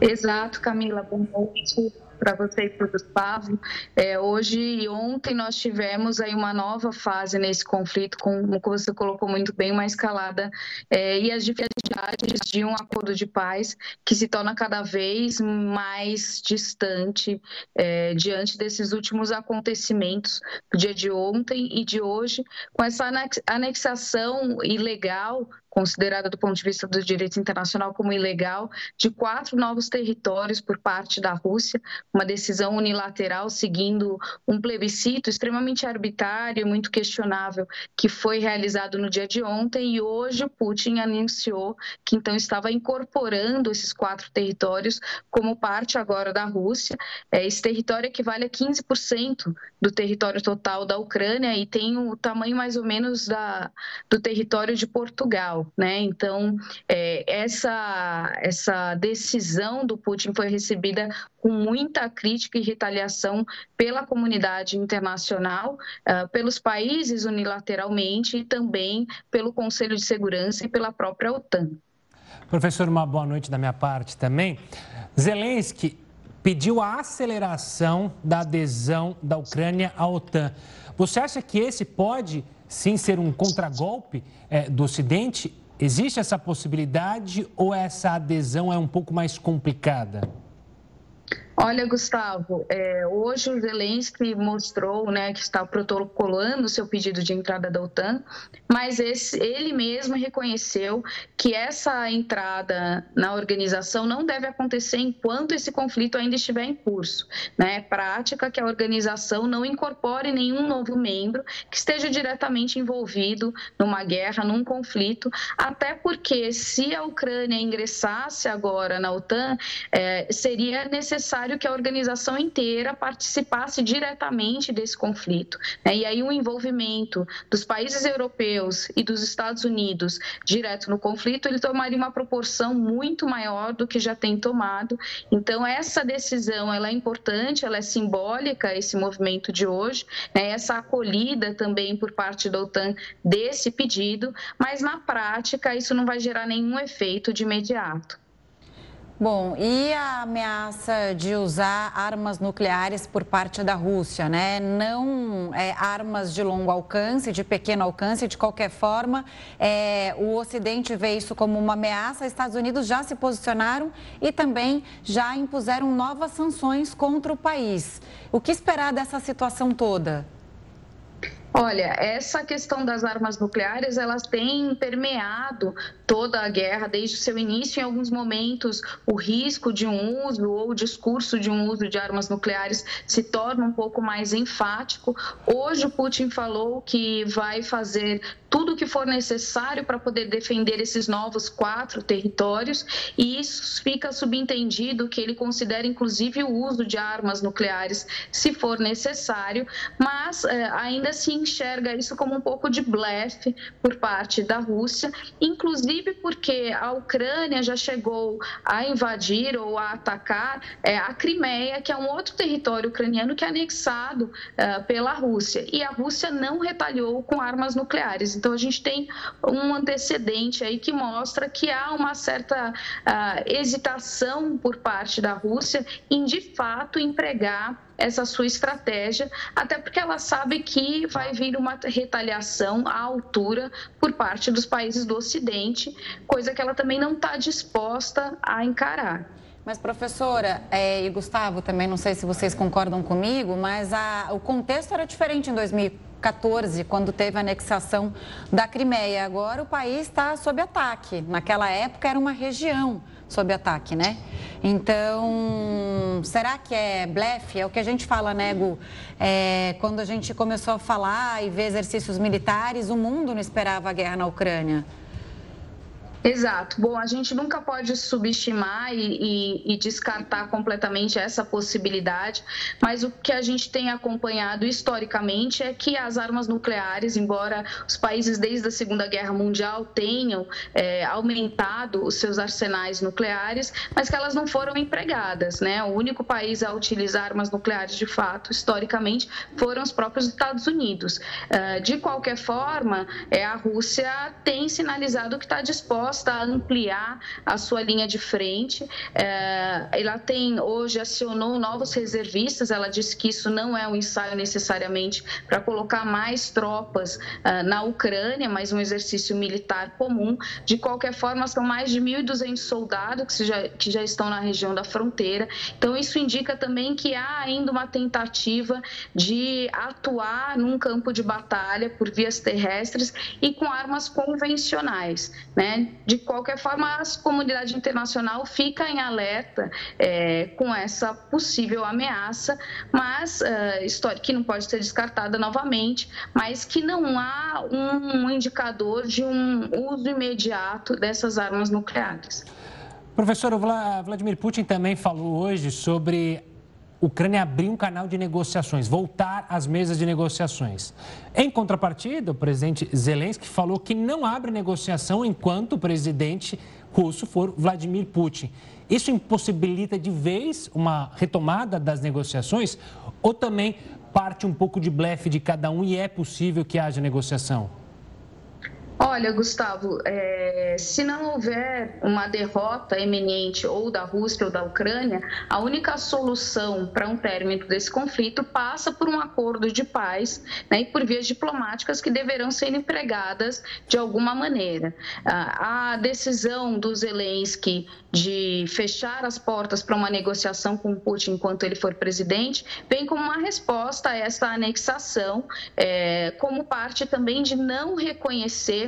Exato, Camila, boa noite. Para você e para o Gustavo. É, hoje e ontem nós tivemos aí uma nova fase nesse conflito, como você colocou muito bem, uma escalada é, e as dificuldades de um acordo de paz que se torna cada vez mais distante é, diante desses últimos acontecimentos do dia de ontem e de hoje, com essa anexação ilegal considerada do ponto de vista do direito internacional como ilegal, de quatro novos territórios por parte da Rússia, uma decisão unilateral seguindo um plebiscito extremamente arbitrário, muito questionável, que foi realizado no dia de ontem e hoje o Putin anunciou que então estava incorporando esses quatro territórios como parte agora da Rússia. É, esse território equivale a 15% do território total da Ucrânia e tem o tamanho mais ou menos da, do território de Portugal. Né? Então, é, essa, essa decisão do Putin foi recebida com muita crítica e retaliação pela comunidade internacional, uh, pelos países unilateralmente e também pelo Conselho de Segurança e pela própria OTAN. Professor, uma boa noite da minha parte também. Zelensky pediu a aceleração da adesão da Ucrânia à OTAN. Você acha que esse pode sim ser um contragolpe é, do Ocidente? Existe essa possibilidade ou essa adesão é um pouco mais complicada? Olha, Gustavo, é, hoje o Zelensky mostrou né, que está protocolando o seu pedido de entrada da OTAN, mas esse, ele mesmo reconheceu que essa entrada na organização não deve acontecer enquanto esse conflito ainda estiver em curso. Né? É prática que a organização não incorpore nenhum novo membro que esteja diretamente envolvido numa guerra, num conflito, até porque se a Ucrânia ingressasse agora na OTAN, é, seria necessário necessário que a organização inteira participasse diretamente desse conflito. Né? E aí o envolvimento dos países europeus e dos Estados Unidos direto no conflito, ele tomaria uma proporção muito maior do que já tem tomado. Então essa decisão, ela é importante, ela é simbólica, esse movimento de hoje, né? essa acolhida também por parte da OTAN desse pedido, mas na prática isso não vai gerar nenhum efeito de imediato. Bom, e a ameaça de usar armas nucleares por parte da Rússia, né? Não é, armas de longo alcance, de pequeno alcance, de qualquer forma, é, o Ocidente vê isso como uma ameaça. Estados Unidos já se posicionaram e também já impuseram novas sanções contra o país. O que esperar dessa situação toda? Olha, essa questão das armas nucleares, elas têm permeado toda a guerra desde o seu início. Em alguns momentos, o risco de um uso ou o discurso de um uso de armas nucleares se torna um pouco mais enfático. Hoje, o Putin falou que vai fazer tudo que for necessário para poder defender esses novos quatro territórios, e isso fica subentendido que ele considera inclusive o uso de armas nucleares se for necessário, mas é, ainda assim enxerga isso como um pouco de blefe por parte da Rússia, inclusive porque a Ucrânia já chegou a invadir ou a atacar é, a Crimeia, que é um outro território ucraniano que é anexado é, pela Rússia. E a Rússia não retalhou com armas nucleares. Então, a gente tem um antecedente aí que mostra que há uma certa uh, hesitação por parte da Rússia em, de fato, empregar essa sua estratégia, até porque ela sabe que vai vir uma retaliação à altura por parte dos países do Ocidente, coisa que ela também não está disposta a encarar. Mas, professora é, e Gustavo, também não sei se vocês concordam comigo, mas a, o contexto era diferente em 2014, quando teve a anexação da Crimeia. Agora o país está sob ataque. Naquela época era uma região sob ataque, né? Então, será que é blefe? É o que a gente fala, né, Gu? É, quando a gente começou a falar e ver exercícios militares, o mundo não esperava a guerra na Ucrânia. Exato. Bom, a gente nunca pode subestimar e, e, e, descartar completamente essa possibilidade, mas o que a gente tem acompanhado historicamente é que as armas nucleares, embora os países desde a Segunda Guerra Mundial tenham é, aumentado os seus arsenais nucleares, mas que elas não foram empregadas. Né? O único país a utilizar armas nucleares de fato, historicamente, foram os próprios Estados Unidos. Uh, de qualquer forma, é, a Rússia tem sinalizado que está disposta disposta a ampliar a sua linha de frente. É, ela tem hoje acionou novos reservistas. Ela disse que isso não é um ensaio necessariamente para colocar mais tropas é, na Ucrânia, mas um exercício militar comum. De qualquer forma, são mais de 1.200 soldados que já, que já estão na região da fronteira. Então, isso indica também que há ainda uma tentativa de atuar num campo de batalha por vias terrestres e com armas convencionais. Né? De qualquer forma, a comunidade internacional fica em alerta é, com essa possível ameaça, mas uh, história que não pode ser descartada novamente, mas que não há um indicador de um uso imediato dessas armas nucleares. Professor, o Vladimir Putin também falou hoje sobre Ucrânia abrir um canal de negociações, voltar às mesas de negociações. Em contrapartida, o presidente Zelensky falou que não abre negociação enquanto o presidente russo for Vladimir Putin. Isso impossibilita de vez uma retomada das negociações ou também parte um pouco de blefe de cada um e é possível que haja negociação? Olha, Gustavo, é, se não houver uma derrota eminente ou da Rússia ou da Ucrânia, a única solução para um término desse conflito passa por um acordo de paz né, e por vias diplomáticas que deverão ser empregadas de alguma maneira. A decisão do Zelensky de fechar as portas para uma negociação com Putin enquanto ele for presidente vem como uma resposta a essa anexação, é, como parte também de não reconhecer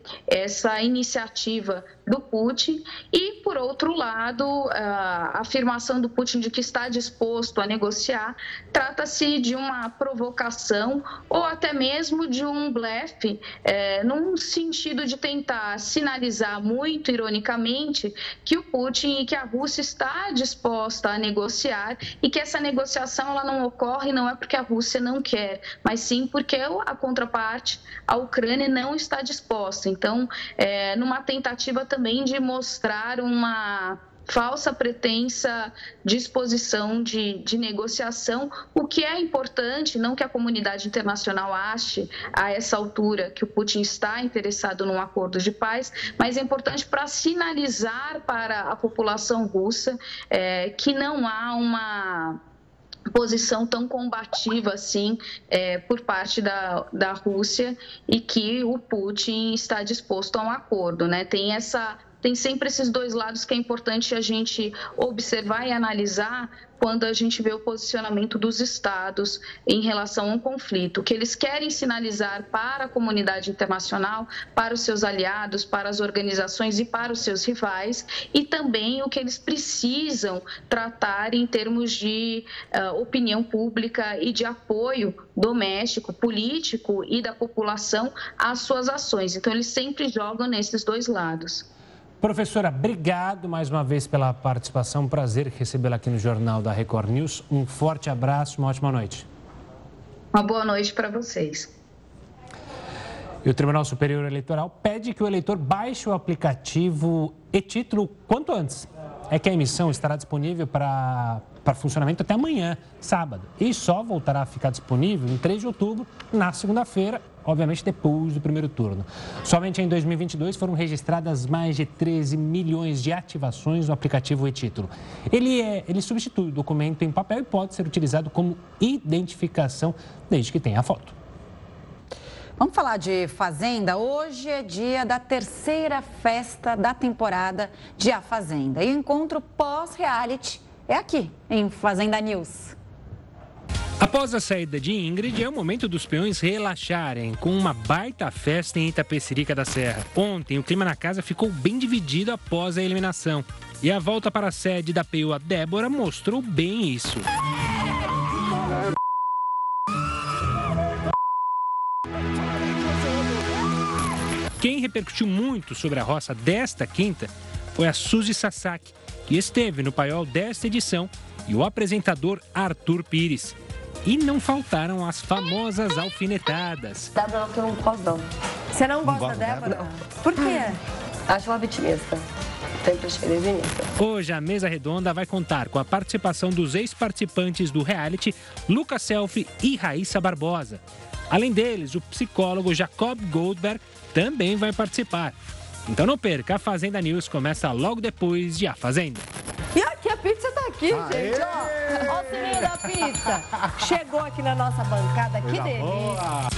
essa iniciativa do Putin e, por outro lado, a afirmação do Putin de que está disposto a negociar trata-se de uma provocação ou até mesmo de um blefe, é, num sentido de tentar sinalizar muito ironicamente que o Putin e que a Rússia está disposta a negociar e que essa negociação ela não ocorre não é porque a Rússia não quer, mas sim porque a contraparte, a Ucrânia, não está disposta. Então, é, numa tentativa também de mostrar uma falsa pretensa disposição de, de negociação, o que é importante, não que a comunidade internacional ache a essa altura que o Putin está interessado num acordo de paz, mas é importante para sinalizar para a população russa é, que não há uma posição tão combativa assim é, por parte da, da Rússia e que o Putin está disposto a um acordo, né? Tem essa tem sempre esses dois lados que é importante a gente observar e analisar quando a gente vê o posicionamento dos estados em relação ao conflito, que eles querem sinalizar para a comunidade internacional, para os seus aliados, para as organizações e para os seus rivais, e também o que eles precisam tratar em termos de uh, opinião pública e de apoio doméstico, político e da população às suas ações. Então, eles sempre jogam nesses dois lados. Professora, obrigado mais uma vez pela participação. Prazer recebê-la aqui no Jornal da Record News. Um forte abraço, uma ótima noite. Uma boa noite para vocês. E o Tribunal Superior Eleitoral pede que o eleitor baixe o aplicativo e-título quanto antes. É que a emissão estará disponível para para funcionamento até amanhã, sábado, e só voltará a ficar disponível em 3 de outubro, na segunda-feira, obviamente depois do primeiro turno. Somente em 2022 foram registradas mais de 13 milhões de ativações no aplicativo e-título. Ele, é, ele substitui o documento em papel e pode ser utilizado como identificação desde que tenha a foto. Vamos falar de Fazenda? Hoje é dia da terceira festa da temporada de A Fazenda. E encontro pós-reality é aqui, em Fazenda News. Após a saída de Ingrid, é o momento dos peões relaxarem com uma baita festa em Itapecerica da Serra. Ontem, o clima na casa ficou bem dividido após a eliminação. E a volta para a sede da PUA Débora mostrou bem isso. Quem repercutiu muito sobre a roça desta quinta foi a Suzy Sasaki, que esteve no paiol desta edição, e o apresentador Arthur Pires. E não faltaram as famosas alfinetadas. Débora que eu não posso não. Você não gosta da Débora? Débora? Por quê? Acho uma vitimista. Sempre achei desinista. Hoje a mesa redonda vai contar com a participação dos ex-participantes do reality Lucas Selfie e Raíssa Barbosa. Além deles, o psicólogo Jacob Goldberg também vai participar. Então não perca, a Fazenda News começa logo depois de A Fazenda. E aqui a pizza aqui, Aê! gente, ó. Ó o sininho da pizza. Chegou aqui na nossa bancada, que delícia. Boa.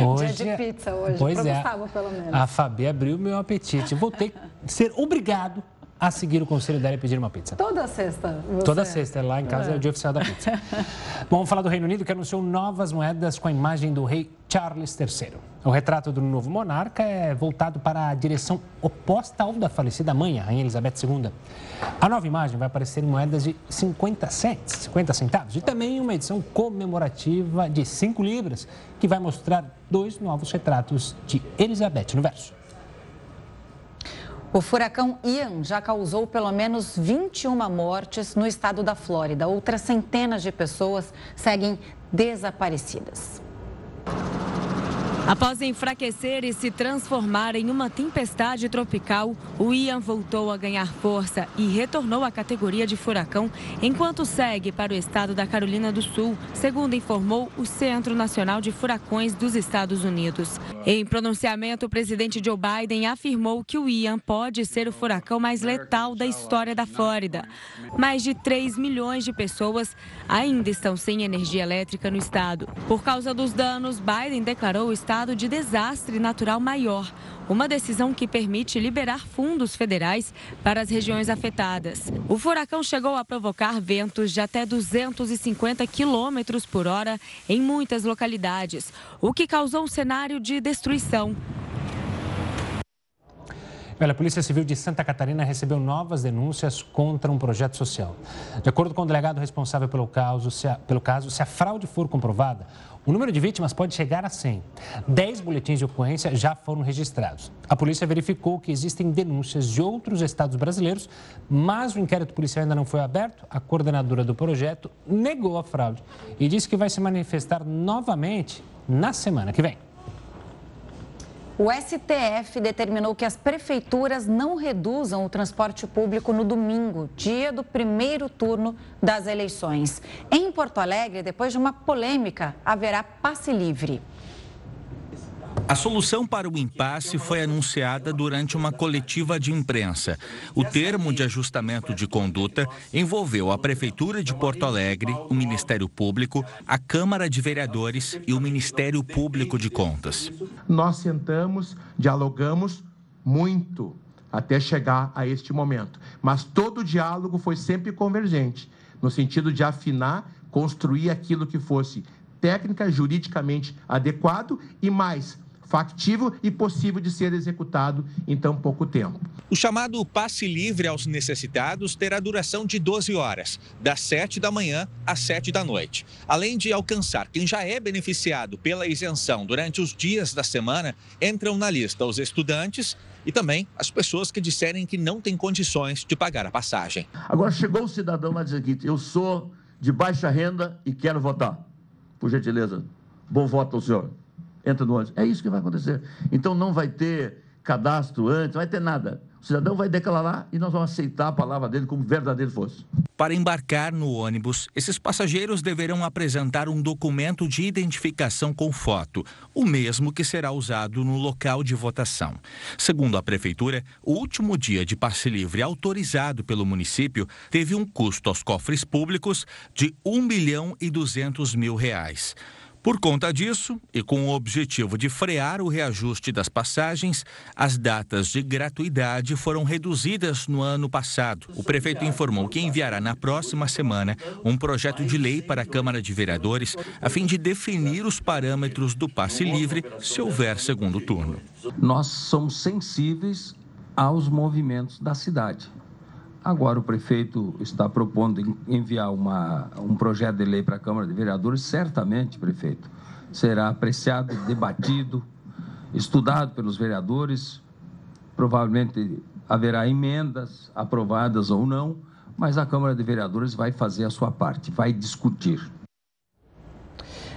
Hoje, Dia de pizza hoje, pois é, Gustavo, pelo menos. A Fabi abriu meu apetite. Vou ter que ser obrigado a seguir o conselho dela e pedir uma pizza. Toda sexta. Você... Toda sexta, lá em casa é. é o dia oficial da pizza. Bom, vamos falar do Reino Unido que anunciou novas moedas com a imagem do rei Charles III. O retrato do novo monarca é voltado para a direção oposta ao da falecida mãe, a Rainha Elizabeth II. A nova imagem vai aparecer em moedas de 50 cents, 50 centavos, e também uma edição comemorativa de 5 libras, que vai mostrar dois novos retratos de Elizabeth no verso. O furacão Ian já causou pelo menos 21 mortes no estado da Flórida. Outras centenas de pessoas seguem desaparecidas. Após enfraquecer e se transformar em uma tempestade tropical, o Ian voltou a ganhar força e retornou à categoria de furacão, enquanto segue para o estado da Carolina do Sul, segundo informou o Centro Nacional de Furacões dos Estados Unidos. Em pronunciamento, o presidente Joe Biden afirmou que o Ian pode ser o furacão mais letal da história da Flórida. Mais de 3 milhões de pessoas ainda estão sem energia elétrica no estado. Por causa dos danos, Biden declarou o estado estado de desastre natural maior, uma decisão que permite liberar fundos federais para as regiões afetadas. O furacão chegou a provocar ventos de até 250 quilômetros por hora em muitas localidades, o que causou um cenário de destruição. A Polícia Civil de Santa Catarina recebeu novas denúncias contra um projeto social. De acordo com o delegado responsável pelo caso, se a, pelo caso, se a fraude for comprovada, o número de vítimas pode chegar a 100. 10 boletins de ocorrência já foram registrados. A polícia verificou que existem denúncias de outros estados brasileiros, mas o inquérito policial ainda não foi aberto. A coordenadora do projeto negou a fraude e disse que vai se manifestar novamente na semana que vem. O STF determinou que as prefeituras não reduzam o transporte público no domingo, dia do primeiro turno das eleições. Em Porto Alegre, depois de uma polêmica, haverá passe livre. A solução para o impasse foi anunciada durante uma coletiva de imprensa. O termo de ajustamento de conduta envolveu a Prefeitura de Porto Alegre, o Ministério Público, a Câmara de Vereadores e o Ministério Público de Contas. Nós sentamos, dialogamos muito até chegar a este momento, mas todo o diálogo foi sempre convergente, no sentido de afinar, construir aquilo que fosse técnica, juridicamente adequado e mais factível e possível de ser executado em tão pouco tempo. O chamado passe livre aos necessitados terá duração de 12 horas, das 7 da manhã às 7 da noite. Além de alcançar quem já é beneficiado pela isenção durante os dias da semana, entram na lista os estudantes e também as pessoas que disserem que não têm condições de pagar a passagem. Agora chegou o cidadão lá dizer que eu sou de baixa renda e quero votar. Por gentileza, bom voto ao senhor entra no ônibus. É isso que vai acontecer. Então não vai ter cadastro antes, não vai ter nada. O cidadão vai declarar e nós vamos aceitar a palavra dele como verdadeiro fosse. Para embarcar no ônibus, esses passageiros deverão apresentar um documento de identificação com foto, o mesmo que será usado no local de votação. Segundo a Prefeitura, o último dia de passe livre autorizado pelo município teve um custo aos cofres públicos de 1 milhão e 200 mil reais. Por conta disso, e com o objetivo de frear o reajuste das passagens, as datas de gratuidade foram reduzidas no ano passado. O prefeito informou que enviará na próxima semana um projeto de lei para a Câmara de Vereadores a fim de definir os parâmetros do passe livre se houver segundo turno. Nós somos sensíveis aos movimentos da cidade. Agora o prefeito está propondo enviar uma, um projeto de lei para a Câmara de Vereadores, certamente, prefeito, será apreciado, debatido, estudado pelos vereadores, provavelmente haverá emendas aprovadas ou não, mas a Câmara de Vereadores vai fazer a sua parte, vai discutir.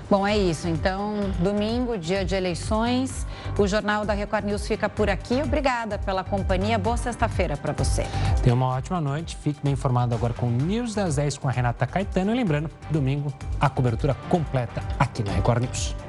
Bom, é isso. Então, domingo, dia de eleições. O Jornal da Record News fica por aqui. Obrigada pela companhia. Boa sexta-feira para você. Tenha uma ótima noite. Fique bem informado agora com o News das 10 com a Renata Caetano. E lembrando, domingo, a cobertura completa aqui na Record News.